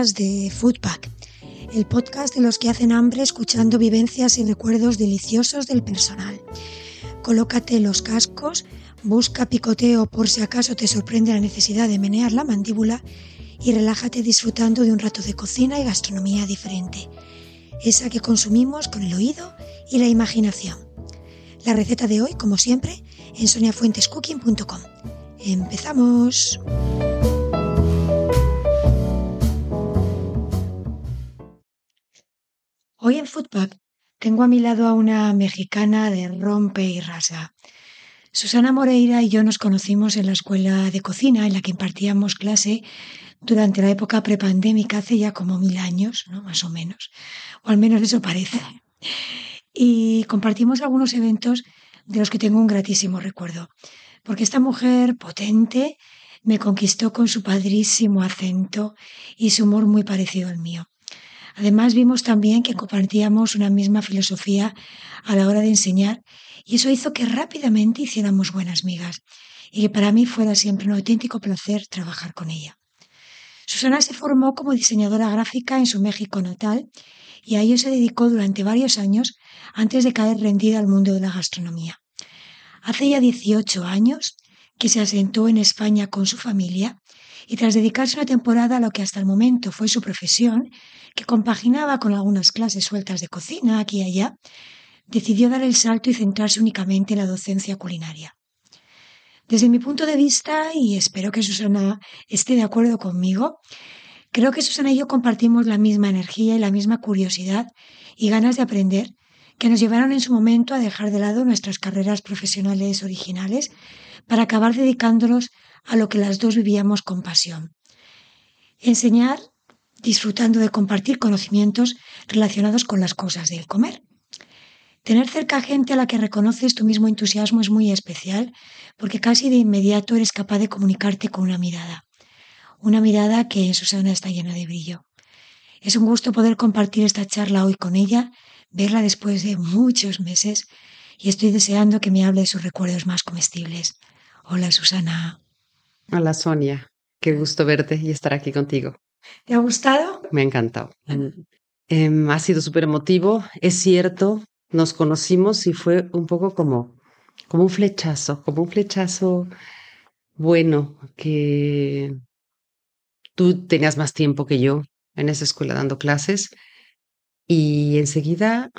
más de Foodpack, el podcast de los que hacen hambre escuchando vivencias y recuerdos deliciosos del personal. Colócate los cascos, busca picoteo por si acaso te sorprende la necesidad de menear la mandíbula y relájate disfrutando de un rato de cocina y gastronomía diferente, esa que consumimos con el oído y la imaginación. La receta de hoy, como siempre, en soniafuentescooking.com. ¡Empezamos! Hoy en Foodpack tengo a mi lado a una mexicana de rompe y rasga. Susana Moreira y yo nos conocimos en la escuela de cocina en la que impartíamos clase durante la época prepandémica hace ya como mil años, ¿no? más o menos, o al menos eso parece. Y compartimos algunos eventos de los que tengo un gratísimo recuerdo, porque esta mujer potente me conquistó con su padrísimo acento y su humor muy parecido al mío. Además, vimos también que compartíamos una misma filosofía a la hora de enseñar y eso hizo que rápidamente hiciéramos buenas migas y que para mí fuera siempre un auténtico placer trabajar con ella. Susana se formó como diseñadora gráfica en su México natal y a ello se dedicó durante varios años antes de caer rendida al mundo de la gastronomía. Hace ya 18 años que se asentó en España con su familia y tras dedicarse una temporada a lo que hasta el momento fue su profesión, que compaginaba con algunas clases sueltas de cocina aquí y allá, decidió dar el salto y centrarse únicamente en la docencia culinaria. Desde mi punto de vista, y espero que Susana esté de acuerdo conmigo, creo que Susana y yo compartimos la misma energía y la misma curiosidad y ganas de aprender que nos llevaron en su momento a dejar de lado nuestras carreras profesionales originales para acabar dedicándonos a lo que las dos vivíamos con pasión. Enseñar disfrutando de compartir conocimientos relacionados con las cosas del comer. Tener cerca gente a la que reconoces tu mismo entusiasmo es muy especial porque casi de inmediato eres capaz de comunicarte con una mirada. Una mirada que en Susana está llena de brillo. Es un gusto poder compartir esta charla hoy con ella, verla después de muchos meses y estoy deseando que me hable de sus recuerdos más comestibles. Hola Susana. Hola Sonia, qué gusto verte y estar aquí contigo. ¿Te ha gustado? Me ha encantado. Em, ha sido súper emotivo. Es cierto, nos conocimos y fue un poco como, como un flechazo, como un flechazo bueno, que tú tenías más tiempo que yo en esa escuela dando clases y enseguida,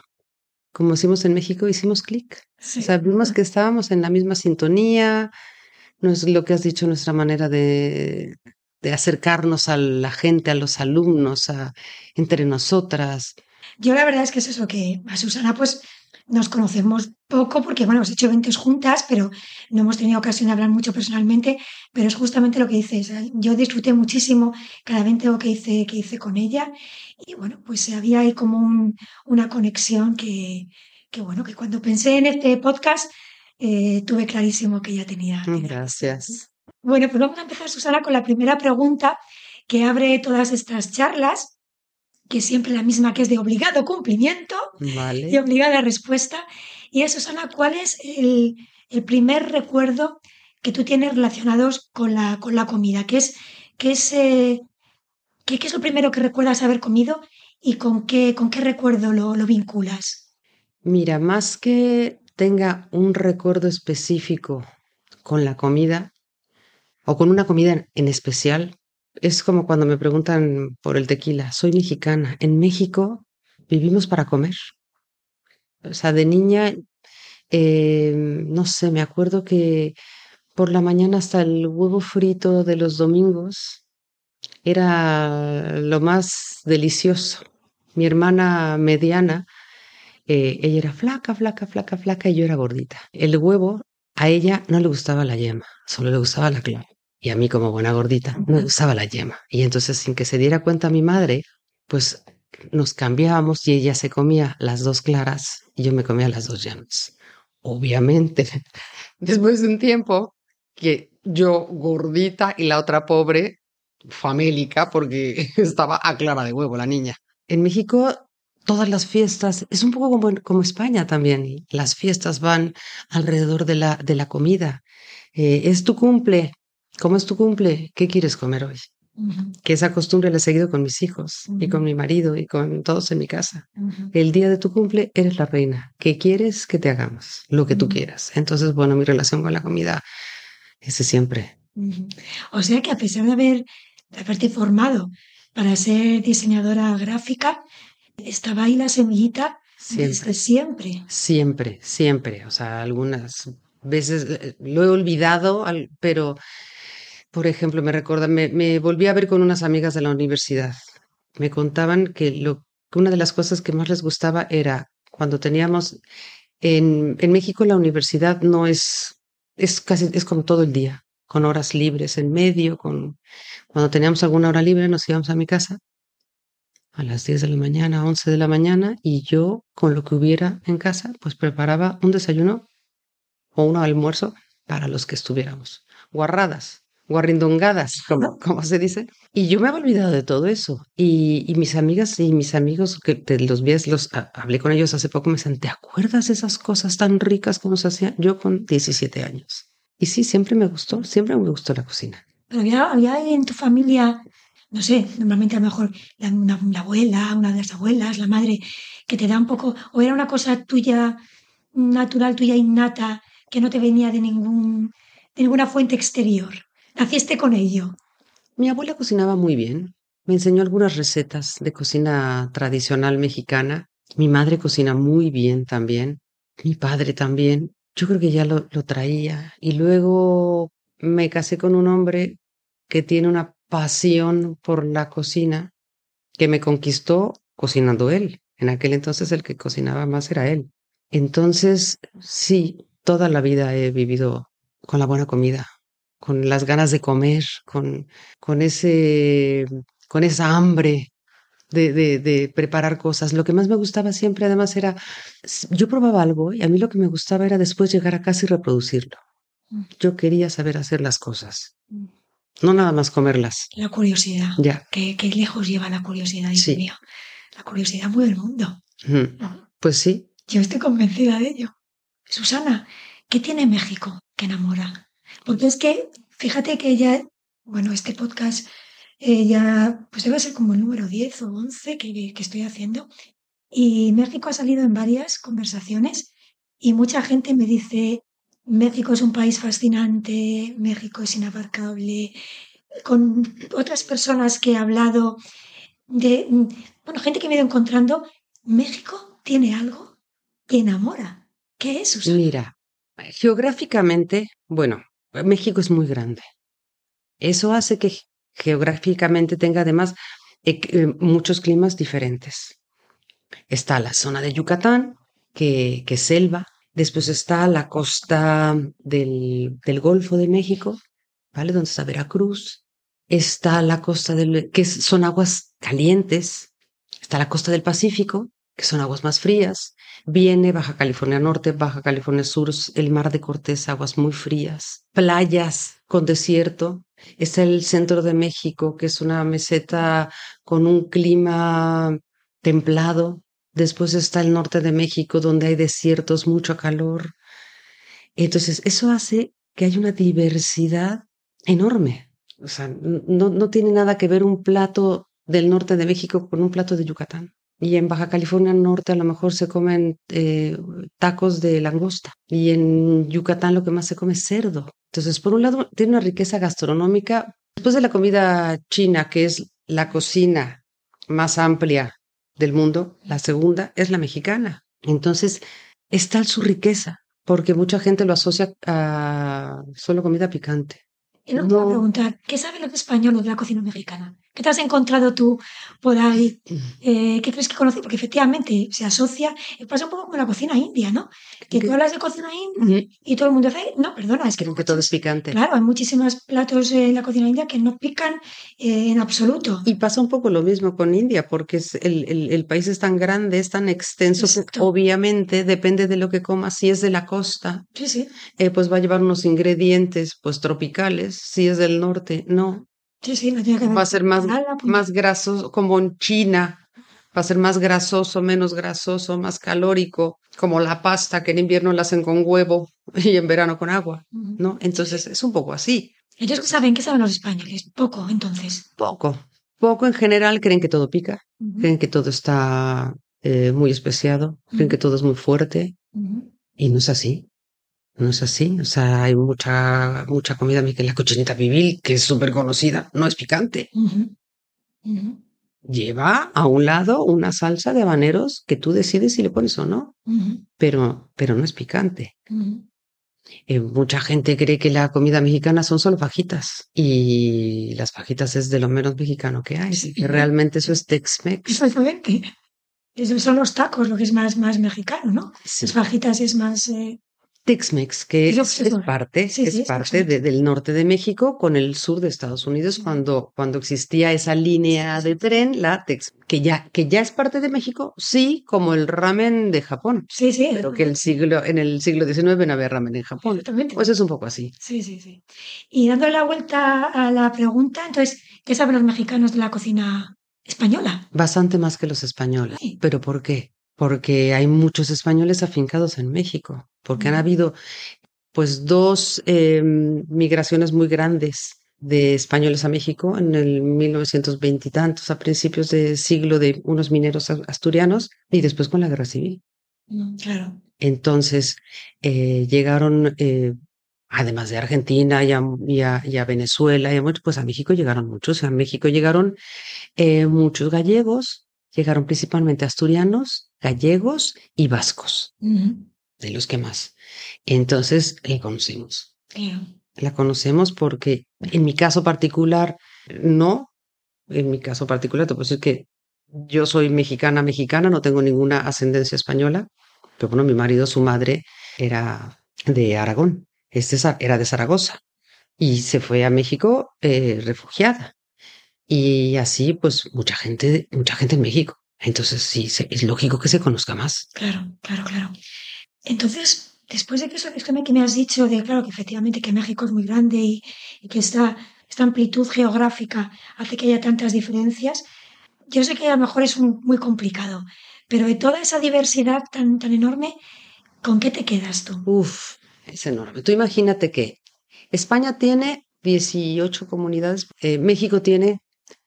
como decimos en México, hicimos clic. Sabimos que estábamos en la misma sintonía, no es lo que has dicho, nuestra manera de, de acercarnos a la gente, a los alumnos, a, entre nosotras. Yo la verdad es que es eso, que a Susana pues nos conocemos poco porque, bueno, hemos hecho eventos juntas, pero no hemos tenido ocasión de hablar mucho personalmente, pero es justamente lo que dices. Yo disfruté muchísimo cada evento que hice, que hice con ella y, bueno, pues había ahí como una conexión que, que, bueno, que cuando pensé en este podcast eh, tuve clarísimo que ella tenía. Gracias. Bueno, pues vamos a empezar, Susana, con la primera pregunta que abre todas estas charlas, que siempre la misma, que es de obligado cumplimiento y obligada respuesta. Y es, Susana, ¿cuál es el, primer recuerdo que tú tienes relacionados con la, con la comida? ¿Qué es, qué, es, eh, qué, es lo primero que recuerdas haber comido y con qué, con qué recuerdo lo, lo vinculas? Mira, más que tenga un recuerdo específico con la comida, o con una comida en especial. Es como cuando me preguntan por el tequila. Soy mexicana. En México vivimos para comer. O sea, de niña, eh, no sé, me acuerdo que por la mañana hasta el huevo frito de los domingos era lo más delicioso. Mi hermana mediana, eh, ella era flaca, flaca, flaca, flaca y yo era gordita. El huevo a ella no le gustaba la yema, solo le gustaba la clara. Y a mí como buena gordita me gustaba la yema. Y entonces sin que se diera cuenta mi madre, pues nos cambiábamos y ella se comía las dos claras y yo me comía las dos yemas. Obviamente, después de un tiempo que yo gordita y la otra pobre, famélica, porque estaba a clara de huevo la niña. En México todas las fiestas, es un poco como, como España también, las fiestas van alrededor de la, de la comida. Eh, es tu cumple, ¿cómo es tu cumple? ¿Qué quieres comer hoy? que esa costumbre la he seguido con mis hijos y con mi marido y con todos en mi casa. El día de tu cumple eres la reina. ¿Qué quieres que te hagamos? Lo que tú quieras. Entonces, bueno, mi relación con la comida es siempre. O sea que a pesar de, haber, de haberte formado para ser diseñadora gráfica, estaba ahí la semillita siempre. siempre. Siempre, siempre. O sea, algunas veces eh, lo he olvidado, pero por ejemplo, me recuerda, me, volví a ver con unas amigas de la universidad. Me contaban que, lo, una de las cosas que más les gustaba era cuando teníamos en, en México la universidad no es, es casi, es como todo el día, con horas libres en medio, con, cuando teníamos alguna hora libre nos íbamos a mi casa a las 10 de la mañana, 11 de la mañana, y yo, con lo que hubiera en casa, pues preparaba un desayuno o un almuerzo para los que estuviéramos. Guarradas guarrindongadas, como, como se dice. Y yo me había olvidado de todo eso. Y, mis amigas y mis amigos, que te los vi, los hablé con ellos hace poco, me decían, ¿te acuerdas de esas cosas tan ricas que nos hacían? Yo con 17 años. Y sí, siempre me gustó, siempre me gustó la cocina. Pero había, había en tu familia, no sé, normalmente a lo mejor la, una, abuela, una de las abuelas, la madre, que te da un poco, o era una cosa tuya, natural, tuya innata, que no te venía de ningún de ninguna fuente exterior. ¿Naciste con ello? Mi abuela cocinaba muy bien. Me enseñó algunas recetas de cocina tradicional mexicana. Mi madre cocina muy bien también. Mi padre también. Yo creo que ya lo, lo traía. Y luego me casé con un hombre que tiene una pasión por la cocina que me conquistó cocinando él. En aquel entonces el que cocinaba más era él. Entonces, sí, toda la vida he vivido con la buena comida con las ganas de comer, con, con, ese, con esa hambre de, de, de, preparar cosas. Lo que más me gustaba siempre, además, era, yo probaba algo y a mí lo que me gustaba era después llegar a casa y reproducirlo. Mm. Yo quería saber hacer las cosas, mm. No nada más comerlas. La curiosidad. Ya. ¿Qué, lejos lleva la curiosidad, Dios sí. mío? La curiosidad mueve el mundo. Pues sí. Yo estoy convencida de ello. Susana, ¿qué tiene México que enamora? Porque es que, fíjate que ya, bueno, este podcast eh, ya, pues debe ser como el número 10 o 11 que, que estoy haciendo. Y México ha salido en varias conversaciones y mucha gente me dice, México es un país fascinante, México es inabarcable. Con otras personas que he hablado, de, bueno, gente que me he ido encontrando, México tiene algo que enamora. ¿Qué es? Mira, geográficamente, bueno, México es muy grande. Eso hace que geográficamente tenga además eh, eh, muchos climas diferentes. Está la zona de Yucatán, que, es selva. Después está la costa del, Golfo de México, ¿vale? Donde está Veracruz. Está la costa del, que son aguas calientes. Está la costa del Pacífico, que son aguas más frías. Viene Baja California Norte, Baja California Sur, el mar de Cortés, aguas muy frías, playas con desierto. Está el centro de México, que es una meseta con un clima templado. Después está el norte de México, donde hay desiertos, mucho calor. Entonces, eso hace que haya una diversidad enorme. O sea, no, tiene nada que ver un plato del norte de México con un plato de Yucatán. Y en Baja California Norte a lo mejor se comen eh, tacos de langosta. Y en Yucatán lo que más se come es cerdo. Entonces, por un lado, tiene una riqueza gastronómica. Después de la comida china, que es la cocina más amplia del mundo, la segunda es la mexicana. Entonces, está su riqueza, porque mucha gente lo asocia a solo comida picante. Y no, voy a preguntar, ¿qué sabe los españoles de la cocina mexicana? ¿Qué te has encontrado tú por ahí? Eh, ¿Qué crees que conoces? Porque efectivamente se asocia, pasa un poco como la cocina india, ¿no? Que tú hablas de cocina india y todo el mundo dice, no, perdona, es que... que todo es picante. Claro, hay muchísimos platos en la cocina india que no pican eh, en absoluto. Y pasa un poco lo mismo con India, porque es el, el, país es tan grande, es tan extenso, obviamente depende de lo que comas. Si es de la costa, sí, sí. Eh, pues va a llevar unos ingredientes pues tropicales. Si es del norte, no. Sí, sí, no tiene que Va a ser más, más grasoso, como en China. Va a ser más grasoso, menos grasoso, más calórico, como la pasta que en invierno la hacen con huevo y en verano con agua, ¿no? Entonces es un poco así. Ellos qué saben, ¿qué saben los españoles? Poco, entonces. Poco. Poco en general creen que todo pica, creen que todo está eh, muy especiado, creen que todo es muy fuerte y no es así. No es así. O sea, hay mucha, mucha comida mexicana. La cochinita pibil, que es súper conocida, no es picante. Lleva a un lado una salsa de habaneros que tú decides si le pones o no, pero, pero no es picante. Eh, mucha gente cree que la comida mexicana son solo fajitas y las fajitas es de lo menos mexicano que hay. Sí. que realmente eso es Tex-Mex. Exactamente. Son los tacos, lo que es más, más mexicano, ¿no? Sí. Las fajitas es más. eh, Tex-Mex, que es, parte, sí, es sí, parte de- del norte de México con el sur de Estados Unidos cuando, cuando existía esa línea de tren, la Tex, que ya, que ya es parte de México, sí, como el ramen de Japón, Sí, sí. pero que el siglo, en el siglo XIX no había ramen en Japón. Exactamente. Pues es un poco así. Sí, sí, sí. Y dándole la vuelta a la pregunta, entonces, ¿qué saben los mexicanos de la cocina española? Bastante más que los españoles. Sí. ¿Pero por qué? Porque hay muchos españoles afincados en México, porque han Ujú. habido pues dos eh, migraciones muy grandes de españoles a México en el 1920 y tantos, a principios de siglo de unos mineros asturianos y después con la guerra civil. Mm, Claro. Entonces eh, llegaron, eh, además de Argentina y a, y a- y a Venezuela, y a muchos, pues a México llegaron muchos. A México llegaron eh, muchos gallegos, llegaron principalmente asturianos, gallegos y vascos, de los que más. Entonces la conocemos. La conocemos porque en mi caso particular, no. En mi caso particular, te puedo decir que yo soy mexicana, mexicana, no tengo ninguna ascendencia española. Pero bueno, mi marido, su madre era de Aragón, es de Za- era de Zaragoza y se fue a México eh, refugiada. Y así, pues, mucha gente, mucha gente en México. Entonces, sí, se- es lógico que se conozca más. Claro, claro, claro. Entonces, después de que eso que me has dicho de, claro, que efectivamente que México es muy grande y, y que esta, esta amplitud geográfica hace que haya tantas diferencias, yo sé que a lo mejor es un- muy complicado, pero de toda esa diversidad tan, tan enorme, ¿con qué te quedas tú? Uf, es enorme. Tú imagínate que España tiene 18 comunidades, eh, México tiene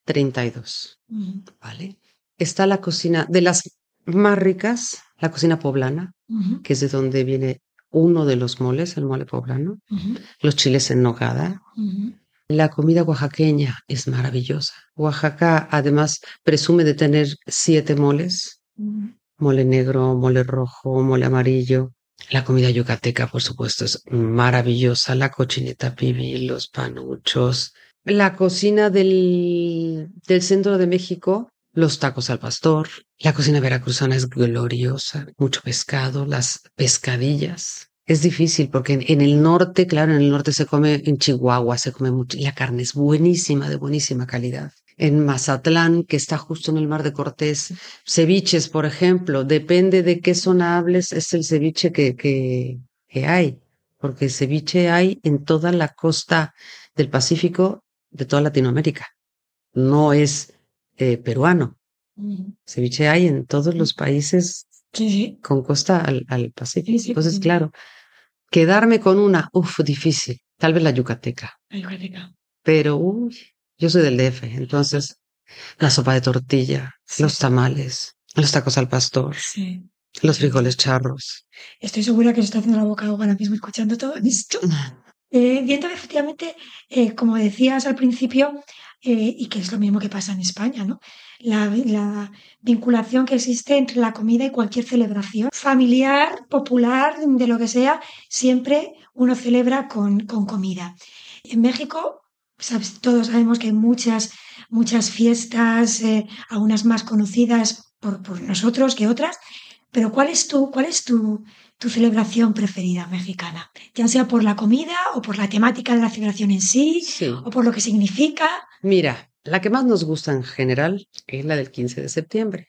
32, Ujú, ¿vale? Está la cocina de las más ricas, la cocina poblana, que es de donde viene uno de los moles, el mole poblano, los chiles en nogada. La comida oaxaqueña es maravillosa. Oaxaca además presume de tener siete moles, mole negro, mole rojo, mole amarillo. La comida yucateca, por supuesto, es maravillosa. La cochinita pibil, los panuchos. La cocina del, del centro de México, los tacos al pastor. La cocina veracruzana es gloriosa. Mucho pescado, las pescadillas. Es difícil porque en, el norte, claro, en el norte se come, en Chihuahua se come mucho. La carne es buenísima, de buenísima calidad. En Mazatlán, que está justo en el Mar de Cortés, ceviches, por ejemplo, depende de qué zona hables, es el ceviche que, que hay, porque ceviche hay en toda la costa del Pacífico de toda Latinoamérica. No es eh, peruano. Ujú. Ceviche hay en todos los países Sí, sí. con costa al, al Pacífico. Sí, Entonces, claro, quedarme con una, uff, difícil. Tal vez la yucateca, La yucateca. pero uy, yo soy del DF, entonces la sopa de tortilla, los tamales, los tacos al pastor, los frijoles charros. Estoy segura que se está haciendo la boca ahora mismo escuchando todo esto. Eh, viendo efectivamente, eh, como decías al principio, eh, y que es lo mismo que pasa en España, ¿no? La, la vinculación que existe entre la comida y cualquier celebración familiar, popular, de lo que sea, siempre uno celebra con, con comida. En México, sabes, todos sabemos que hay muchas, muchas fiestas, eh, algunas más conocidas por, por nosotros que otras, pero ¿cuál es tu, cuál es tu, tu celebración preferida mexicana? Ya sea por la comida o por la temática de la celebración en sí, Sí. o por lo que significa. Mira, la que más nos gusta en general es la del 15 de septiembre.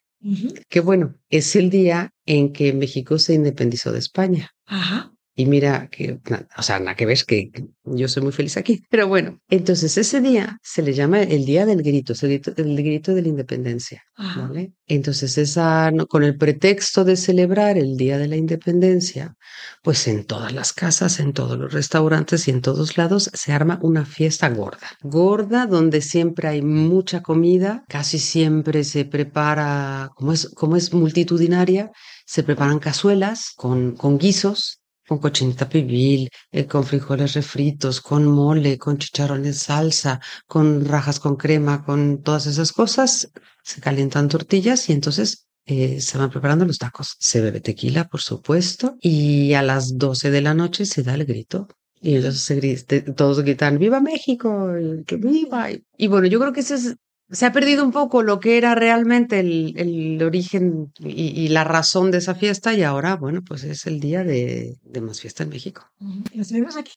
Que bueno, es el día en que México se independizó de España. Ajá. Y mira que, o sea, nada que ves que yo soy muy feliz aquí. Pero bueno, entonces ese día se le llama el Día del Grito, el grito, el grito de la Independencia. ¿vale? Entonces, esa, con el pretexto de celebrar el Día de la Independencia, pues en todas las casas, en todos los restaurantes y en todos lados se arma una fiesta gorda. Gorda donde siempre hay mucha comida, casi siempre se prepara, como es, como es multitudinaria, se preparan cazuelas con, con guisos con cochinita pibil, eh, con frijoles refritos, con mole, con chicharrones salsa, con rajas con crema, con todas esas cosas. Se calientan tortillas y entonces eh, se van preparando los tacos. Se bebe tequila, por supuesto, y a las 12 de la noche se da el grito. Y entonces se todos gritan, ¡Viva México! ¡Que viva! Y bueno, yo creo que ese es se ha perdido un poco lo que era realmente el, el origen y, la razón de esa fiesta y ahora, bueno, pues es el día de, de más fiesta en México. ¿Y los vemos aquí?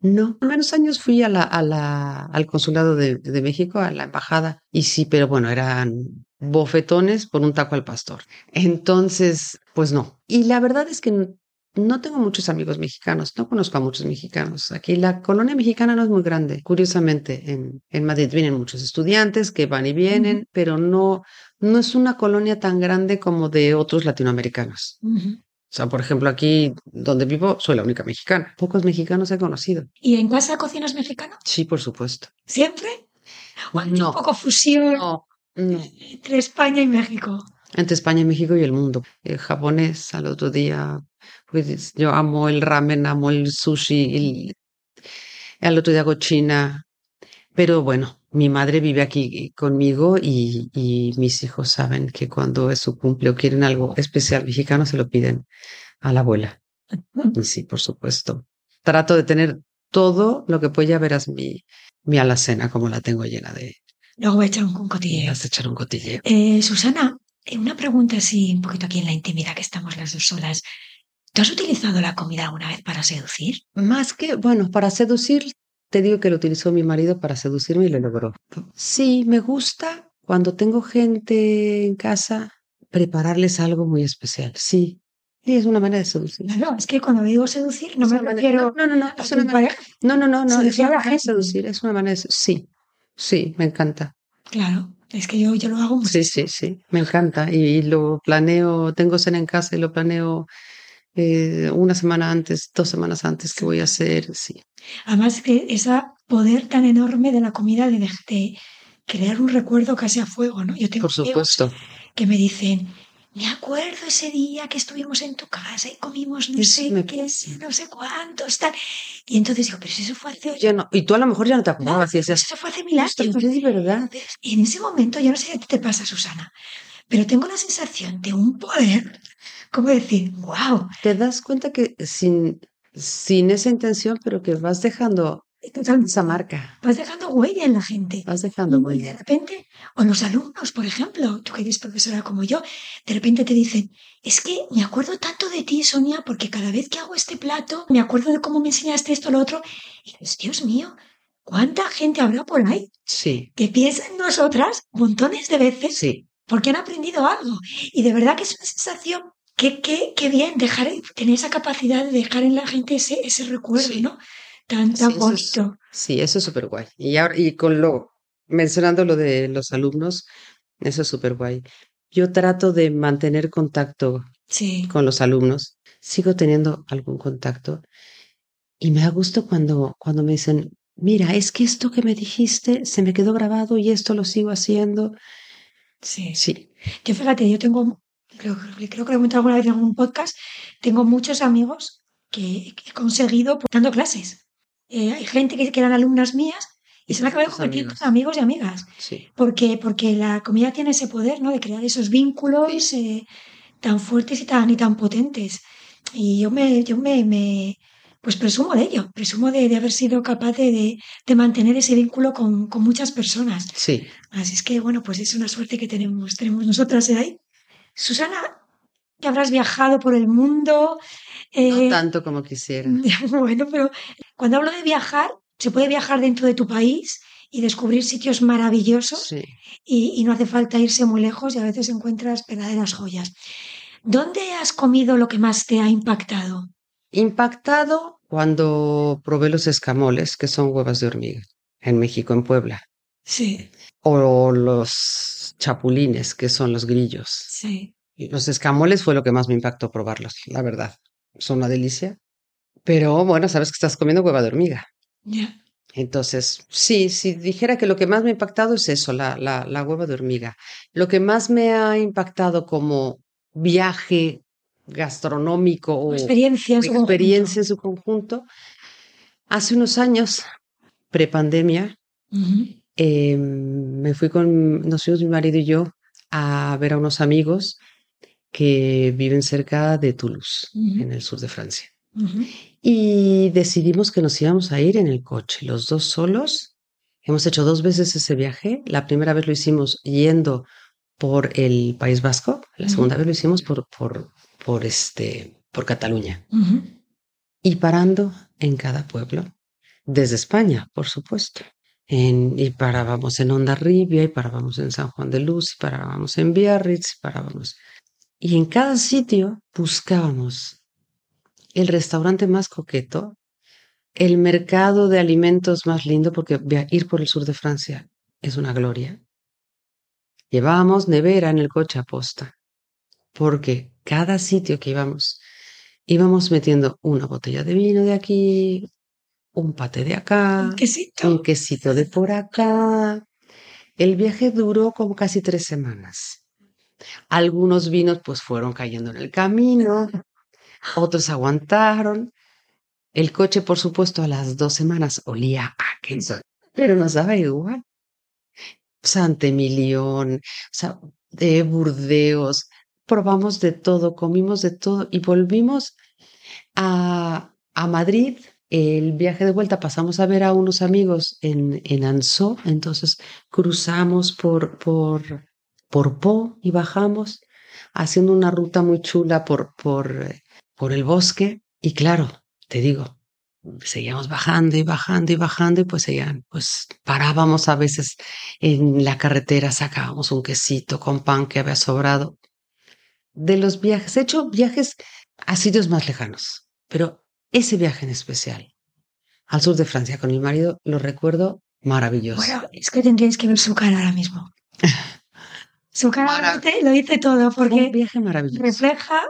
No, menos años fui a la, a la, al consulado de, de México, a la embajada, y sí, pero bueno, eran bofetones por un taco al pastor. Entonces, pues no. Y la verdad es que no tengo muchos amigos mexicanos, no conozco a muchos mexicanos. Aquí la colonia mexicana no es muy grande. Curiosamente, en, en Madrid vienen muchos estudiantes que van y vienen, pero no, no es una colonia tan grande como de otros latinoamericanos. O sea, por ejemplo, aquí donde vivo soy la única mexicana. Pocos mexicanos he conocido. ¿Y en casa cocinas mexicano? Sí, por supuesto. ¿Siempre? ¿O no. un poco fusión entre España y México? Entre España México y el mundo. El japonés al otro día pues yo amo el ramen, amo el sushi, el, otro día hago china. Pero bueno, mi madre vive aquí conmigo y, y, mis hijos saben que cuando es su cumple o quieren algo especial mexicano se lo piden a la abuela. Y sí, por supuesto. Trato de tener todo lo que pueda verás mi, mi alacena como la tengo llena de... Luego voy a echar un, cotilleo. Vas a echar un cotilleo. Eh, Susana, una pregunta así, un poquito aquí en la intimidad que estamos las dos solas. ¿Tú has utilizado la comida alguna vez para seducir? Más que, bueno, para seducir, te digo que lo utilizó mi marido para seducirme y lo logró. Sí, me gusta cuando tengo gente en casa prepararles algo muy especial. Sí. Sí, es una manera de seducir. No, es que cuando digo seducir no me refiero no, no, no, es una manera, no, no, no, no, es una manera de seducir, es una manera de sí, sí, me encanta. Claro, es que yo, yo lo hago mucho. Sí, sí, sí, me encanta y lo planeo, tengo cena en casa y lo planeo eh, una semana antes, dos semanas antes que voy a hacer, sí. Además que ese poder tan enorme de la comida de, de, crear un recuerdo casi a fuego, ¿no? Yo tengo Por supuesto. que me dicen, me acuerdo ese día que estuvimos en tu casa y comimos no sé qué, no sé cuántos, tal. Y entonces digo, pero si eso fue hace... Ya no, y tú a lo mejor ya no te acordabas. No, eso fue hace mil años. Es verdad. Y en ese momento, yo no sé qué te pasa, Susana, pero tengo la sensación de un poder ¿Cómo decir, wow. Te das cuenta que sin, sin esa intención, pero que vas dejando esa marca. Vas dejando huella en la gente. Vas dejando huella. Y de repente, o los alumnos, por ejemplo, tú que eres profesora como yo, de repente te dicen, es que me acuerdo tanto de ti, Sonia, porque cada vez que hago este plato, me acuerdo de cómo me enseñaste esto, lo otro. Y dices, Dios mío, ¿cuánta gente habrá por ahí? Sí. Que piensa en nosotras montones de veces. Sí. Porque han aprendido algo. Y de verdad que es una sensación Qué, qué, qué, bien dejar, tener esa capacidad de dejar en la gente ese, ese recuerdo, ¿no? Tan, tan bonito. sí, eso es súper guay. Y, ahora, y con lo, mencionando lo de los alumnos, eso es súper guay. Yo trato de mantener contacto con los alumnos. Sigo teniendo algún contacto. Y me da gusto cuando, cuando me dicen, mira, es que esto que me dijiste se me quedó grabado y esto lo sigo haciendo. Sí. Sí. Yo fíjate, yo tengo creo, creo que lo he comentado alguna vez en algún podcast, tengo muchos amigos que, he conseguido dando clases. Eh, hay gente que, eran alumnas mías y se han acabado convirtiendo en amigos y amigas. Porque, porque la comida tiene ese poder, ¿no? De crear esos vínculos eh, tan fuertes y tan, y tan potentes. Y yo me, yo me, me pues presumo de ello, presumo de, de haber sido capaz de, de, mantener ese vínculo con, con, muchas personas. Sí. Así es que, bueno, pues es una suerte que tenemos, tenemos nosotras ¿eh? ahí. Susana, que habrás viajado por el mundo. No eh, tanto como quisiera. Bueno, pero cuando hablo de viajar, se puede viajar dentro de tu país y descubrir sitios maravillosos y, y, no hace falta irse muy lejos y a veces encuentras verdaderas joyas. ¿Dónde has comido lo que más te ha impactado? Impactado cuando probé los escamoles, que son huevas de hormiga, en México, en Puebla. Sí, O los chapulines, que son los grillos. sí. Los escamoles fue lo que más me impactó probarlos, la verdad. Son una delicia. Pero bueno, sabes que estás comiendo hueva de hormiga. Ya. Entonces, sí, si dijera que lo que más me ha impactado es eso, la, la, la hueva de hormiga. Lo que más me ha impactado como viaje gastronómico o Experiencia en su conjunto. experiencia en su conjunto, hace unos años, prepandemia, eh, me fui con, nos fuimos mi marido y yo a ver a unos amigos que viven cerca de Toulouse, en el sur de Francia. Y decidimos que nos íbamos a ir en el coche, los dos solos. Hemos hecho dos veces ese viaje. La primera vez lo hicimos yendo por el País Vasco, la segunda vez lo hicimos por, por, por, este, por Cataluña. Y parando en cada pueblo, desde España, por supuesto. En- y parábamos en Hondarribia, y parábamos en San Juan de Luz, y parábamos en Biarritz, y parábamos. Y en cada sitio buscábamos el restaurante más coqueto, el mercado de alimentos más lindo, porque ir por el sur de Francia es una gloria. Llevábamos nevera en el coche a posta, porque cada sitio que íbamos, íbamos metiendo una botella de vino de aquí, un pate de acá, Un quesito. un quesito de por acá. El viaje duró como casi tres semanas. Algunos vinos pues fueron cayendo en el camino, otros aguantaron. El coche, por supuesto, a las dos semanas olía a queso, pero nos daba igual. Santemilión, o sea, de Burdeos, probamos de todo, comimos de todo y volvimos a, a Madrid. El viaje de vuelta pasamos a ver a unos amigos en, en Ansó, entonces cruzamos por, por, por Po y bajamos haciendo una ruta muy chula por, por, por el bosque. Y claro, te digo, seguíamos bajando y bajando y bajando y pues seguían, pues parábamos a veces en la carretera, sacábamos un quesito con pan que había sobrado. De los viajes, he hecho viajes a sitios más lejanos, pero ese viaje en especial al sur de Francia con mi marido lo recuerdo maravilloso. Bueno, es que tendríais que ver su cara ahora mismo. Su cara lo dice- todo un porque viaje maravilloso. refleja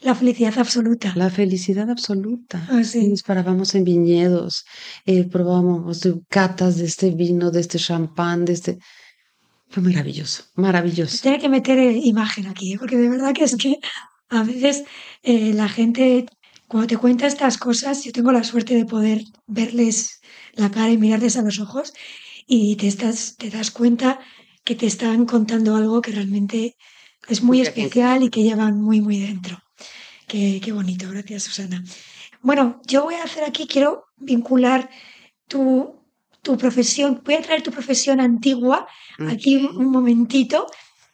la felicidad absoluta. La felicidad absoluta. Ah, sí. Nos parábamos en viñedos, eh, probábamos catas de este vino, de este champán, de este... Fue maravilloso, maravilloso. Tiene que meter eh, imagen aquí, ¿eh? porque de verdad que es que a veces eh, la gente, cuando te cuenta estas cosas, yo tengo la suerte de poder verles la cara y mirarles a los ojos y te, estás, te das cuenta que te están contando algo que realmente es muy especial y que llevan muy, muy dentro. Qué, qué bonito, gracias Susana. Bueno, yo voy a hacer aquí, quiero vincular tu, tu profesión, voy a traer tu profesión antigua aquí un, un momentito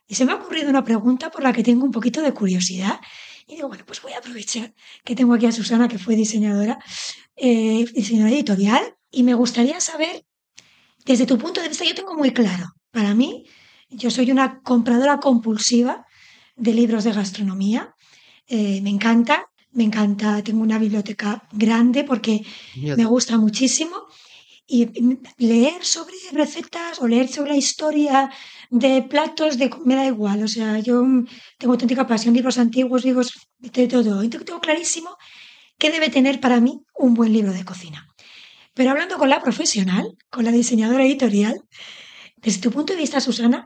y se me ha ocurrido una pregunta por la que tengo un poquito de curiosidad. Y digo, bueno, pues voy a aprovechar que tengo aquí a Susana, que fue diseñadora, eh, diseñadora editorial, y me gustaría saber, desde tu punto de vista, yo tengo muy claro, para mí, yo soy una compradora compulsiva de libros de gastronomía, eh, me encanta, me encanta, tengo una biblioteca grande porque me gusta muchísimo. Y leer sobre recetas o leer sobre la historia de platos, de, me da igual. O sea, yo mm, tengo auténtica pasión, libros antiguos, libros de todo. Y tengo clarísimo qué debe tener para mí un buen libro de cocina. Pero hablando con la profesional, con la diseñadora editorial, desde tu punto de vista, Susana,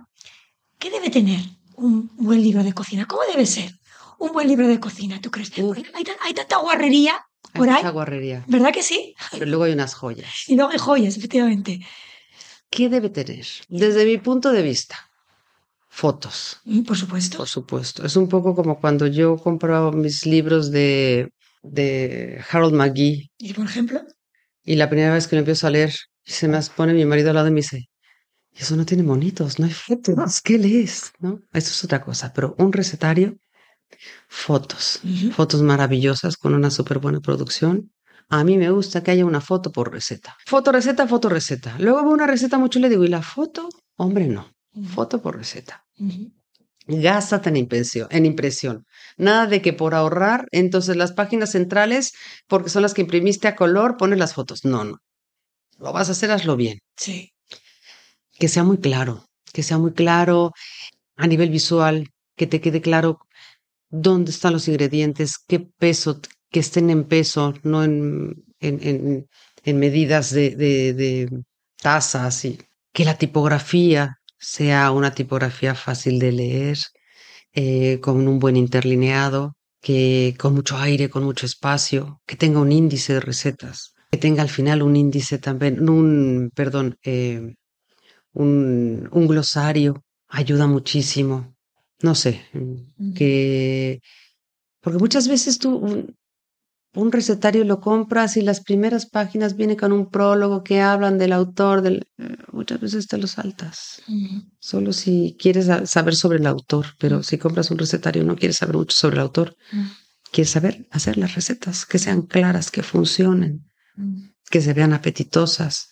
¿qué debe tener un buen libro de cocina? ¿Cómo debe ser un buen libro de cocina, tú crees? Porque hay, tan- hay tanta guarrería hay por ahí, mucha guarrería, ¿verdad que sí? pero luego hay unas joyas. Y luego hay joyas, efectivamente. ¿Qué debe tener? Desde mi punto de vista, fotos, Mm, Por supuesto. por supuesto. Es un poco como cuando yo compraba mis libros de, de Harold McGee Y por ejemplo, y la primera vez que lo empiezo a leer, se me pone mi marido al lado y me dice, eso no tiene monitos, no hay fotos, ¿qué lees? ¿No? Eso es otra cosa, pero un recetario, fotos, fotos maravillosas con una súper buena producción. A mí me gusta que haya una foto por receta. Foto, receta, foto, receta. Luego veo una receta mucho y le digo, ¿y la foto? Hombre, no. Foto por receta. Gástate en impresión, en impresión. Nada de que por ahorrar, entonces las páginas centrales, porque son las que imprimiste a color, pones las fotos. No, no. Lo vas a hacer, hazlo bien. Sí. Que sea muy claro, que sea muy claro a nivel visual, que te quede claro dónde están los ingredientes, qué peso, que estén en peso, no en, en, en, medidas de, de, de tazas y que la tipografía sea una tipografía fácil de leer, eh, con un buen interlineado, que con mucho aire, con mucho espacio, que tenga un índice de recetas, que tenga al final un índice también, un, perdón, eh, un, un, glosario, ayuda muchísimo. No sé, que, porque muchas veces tú, un recetario lo compras y las primeras páginas viene con un prólogo que hablan del autor, del, eh, muchas veces te lo saltas. Solo si quieres saber sobre el autor, pero si compras un recetario no quieres saber mucho sobre el autor. Quieres saber hacer las recetas, que sean claras, que funcionen, que se vean apetitosas.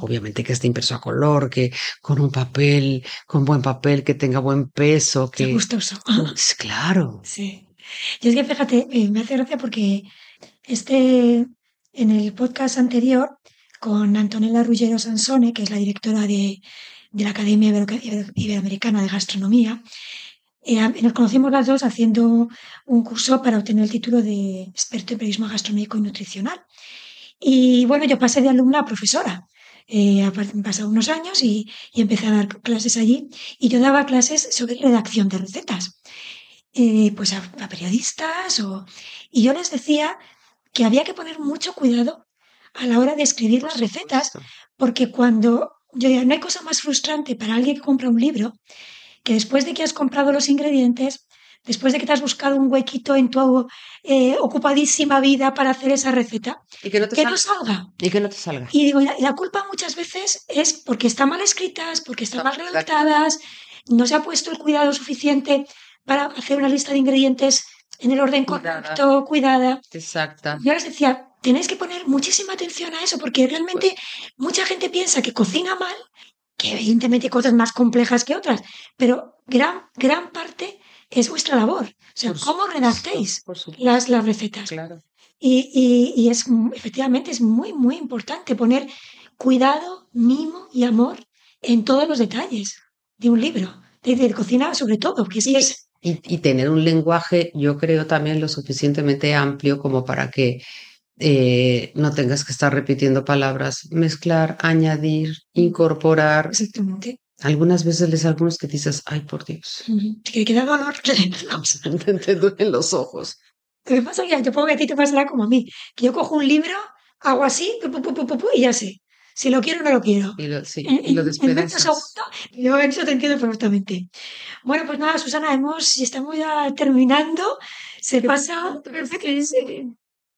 Obviamente que esté impreso a color, que con un papel, con buen papel, que tenga buen peso, que... gustoso. Claro. Sí. Y es que fíjate, eh, me hace gracia porque este, en el podcast anterior, con Antonella Ruggero Sansone, que es la directora de, de la Academia Iberoamericana de Gastronomía, eh, nos conocimos las dos haciendo un curso para obtener el título de experto en periodismo gastronómico y nutricional. Y bueno, yo pasé de alumna a profesora. Eh, han pasado unos años y, y, empecé a dar clases allí y yo daba clases sobre redacción de recetas. Eh, pues a, periodistas o... y yo les decía que había que poner mucho cuidado a la hora de escribir las recetas, porque cuando yo digo, no hay cosa más frustrante para alguien que compra un libro que después de que has comprado los ingredientes, después de que te has buscado un huequito en tu eh, ocupadísima vida para hacer esa receta, y que, no, te salga. Y que no te salga. Y digo, la, la culpa muchas veces es porque están mal escritas, porque están mal redactadas, no se ha puesto el cuidado suficiente para hacer una lista de ingredientes en el orden correcto, cuidada. Exacta. Yo les decía, tenéis que poner muchísima atención a eso, porque realmente mucha gente piensa que cocina mal, que evidentemente hay cosas más complejas que otras, pero gran, gran parte es vuestra labor. O sea, cómo redactéis las, las recetas. Claro. Y, y, y, es efectivamente es muy, muy importante poner cuidado, mimo y amor en todos los detalles de un libro, de, de cocina sobre todo, que sí es y, tener un lenguaje, yo creo, también lo suficientemente amplio como para que eh, no tengas que estar repitiendo palabras, mezclar, añadir, incorporar. Exactamente. Algunas veces les algunos que dices, ay, por Dios. Que queda dolor. te duelen los ojos. ¿Qué pasa? Ya, yo puedo que a ti te pasará como a mí, que yo cojo un libro, hago así, y ya sé. Si lo quiero o no lo quiero. Y lo, sí, y lo despedazas. yo en eso te entiendo perfectamente. Bueno, pues nada, Susana, hemos, estamos ya terminando. Se pasa,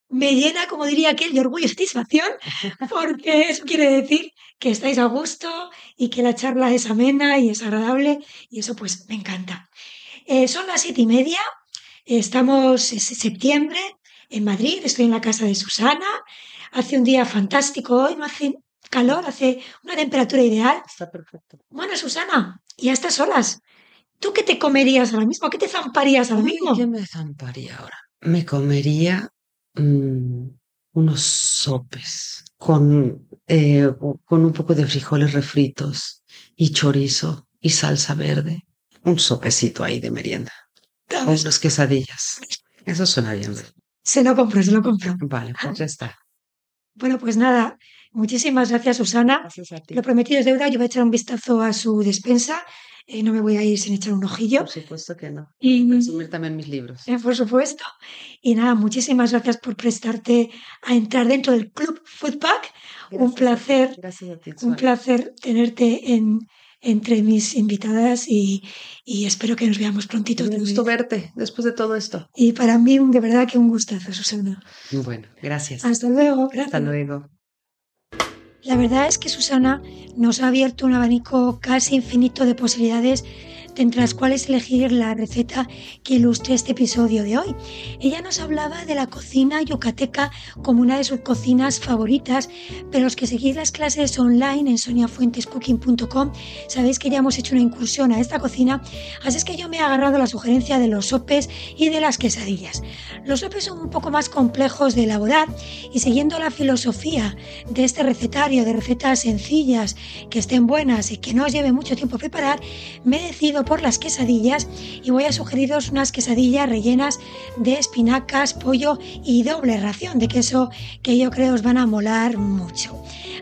me llena, como diría aquel, de orgullo y satisfacción, porque eso quiere decir que estáis a gusto y que la charla es amena y es agradable, y eso pues me encanta. Eh, son las siete y media, estamos en septiembre en Madrid, estoy en la casa de Susana, hace un día fantástico hoy, no hace calor, hace una temperatura ideal. Está perfecto. Bueno, Susana, y a estas olas, ¿tú qué te comerías ahora mismo? ¿Qué te zamparías ahora mismo? ¿Qué me zamparía ahora? Me comería mmm, unos sopes con, eh, con un poco de frijoles refritos y chorizo y salsa verde. Un sopecito ahí de merienda. Unas quesadillas. Eso suena bien. Se lo compro, se lo compro. Vale, pues ya está. Bueno, pues nada, Muchísimas gracias, Susana. Gracias a ti. Lo prometido es deuda. Yo voy a echar un vistazo a su despensa. Eh, no me voy a ir sin echar un ojillo. Por supuesto que no. Y resumir también mis libros. Eh, por supuesto. Y nada, muchísimas gracias por prestarte a entrar dentro del Club Foodpack. Un placer. Gracias a ti, un placer tenerte en, entre mis invitadas y, y, espero que nos veamos prontito. Me gustó verte después de todo esto. Y para mí, de verdad que un gustazo, Susana. Bueno, gracias. Hasta luego. Gracias. Hasta luego. La verdad es que Susana nos ha abierto un abanico casi infinito de posibilidades entre las cuales elegir la receta que ilustre este episodio de hoy. Ella nos hablaba de la cocina yucateca como una de sus cocinas favoritas, pero los que seguís las clases online en soniafuentescooking.com sabéis que ya hemos hecho una incursión a esta cocina, así es que yo me he agarrado la sugerencia de los sopes y de las quesadillas. Los sopes son un poco más complejos de elaborar y siguiendo la filosofía de este recetario de recetas sencillas que estén buenas y que no os lleve mucho tiempo preparar, me decido por las quesadillas y voy a sugeriros unas quesadillas rellenas de espinacas, pollo y doble ración de queso que yo creo os van a molar mucho.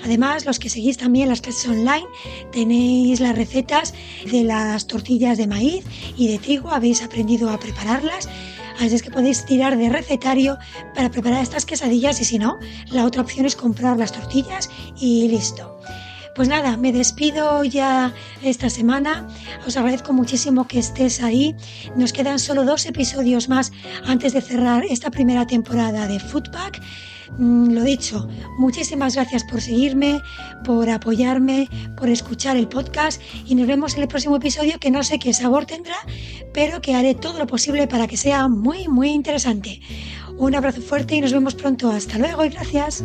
Además, los que seguís también las clases online, tenéis las recetas de las tortillas de maíz y de trigo, habéis aprendido a prepararlas. Así es que podéis tirar de recetario para preparar estas quesadillas y si no, la otra opción es comprar las tortillas y listo. Pues nada, me despido ya esta semana. Os agradezco muchísimo que estés ahí. Nos quedan solo dos episodios más antes de cerrar esta primera temporada de Foodpack. Mm, lo dicho, muchísimas gracias por seguirme, por apoyarme, por escuchar el podcast y nos vemos en el próximo episodio que no sé qué sabor tendrá, pero que haré todo lo posible para que sea muy, muy interesante. Un abrazo fuerte y nos vemos pronto. Hasta luego y gracias.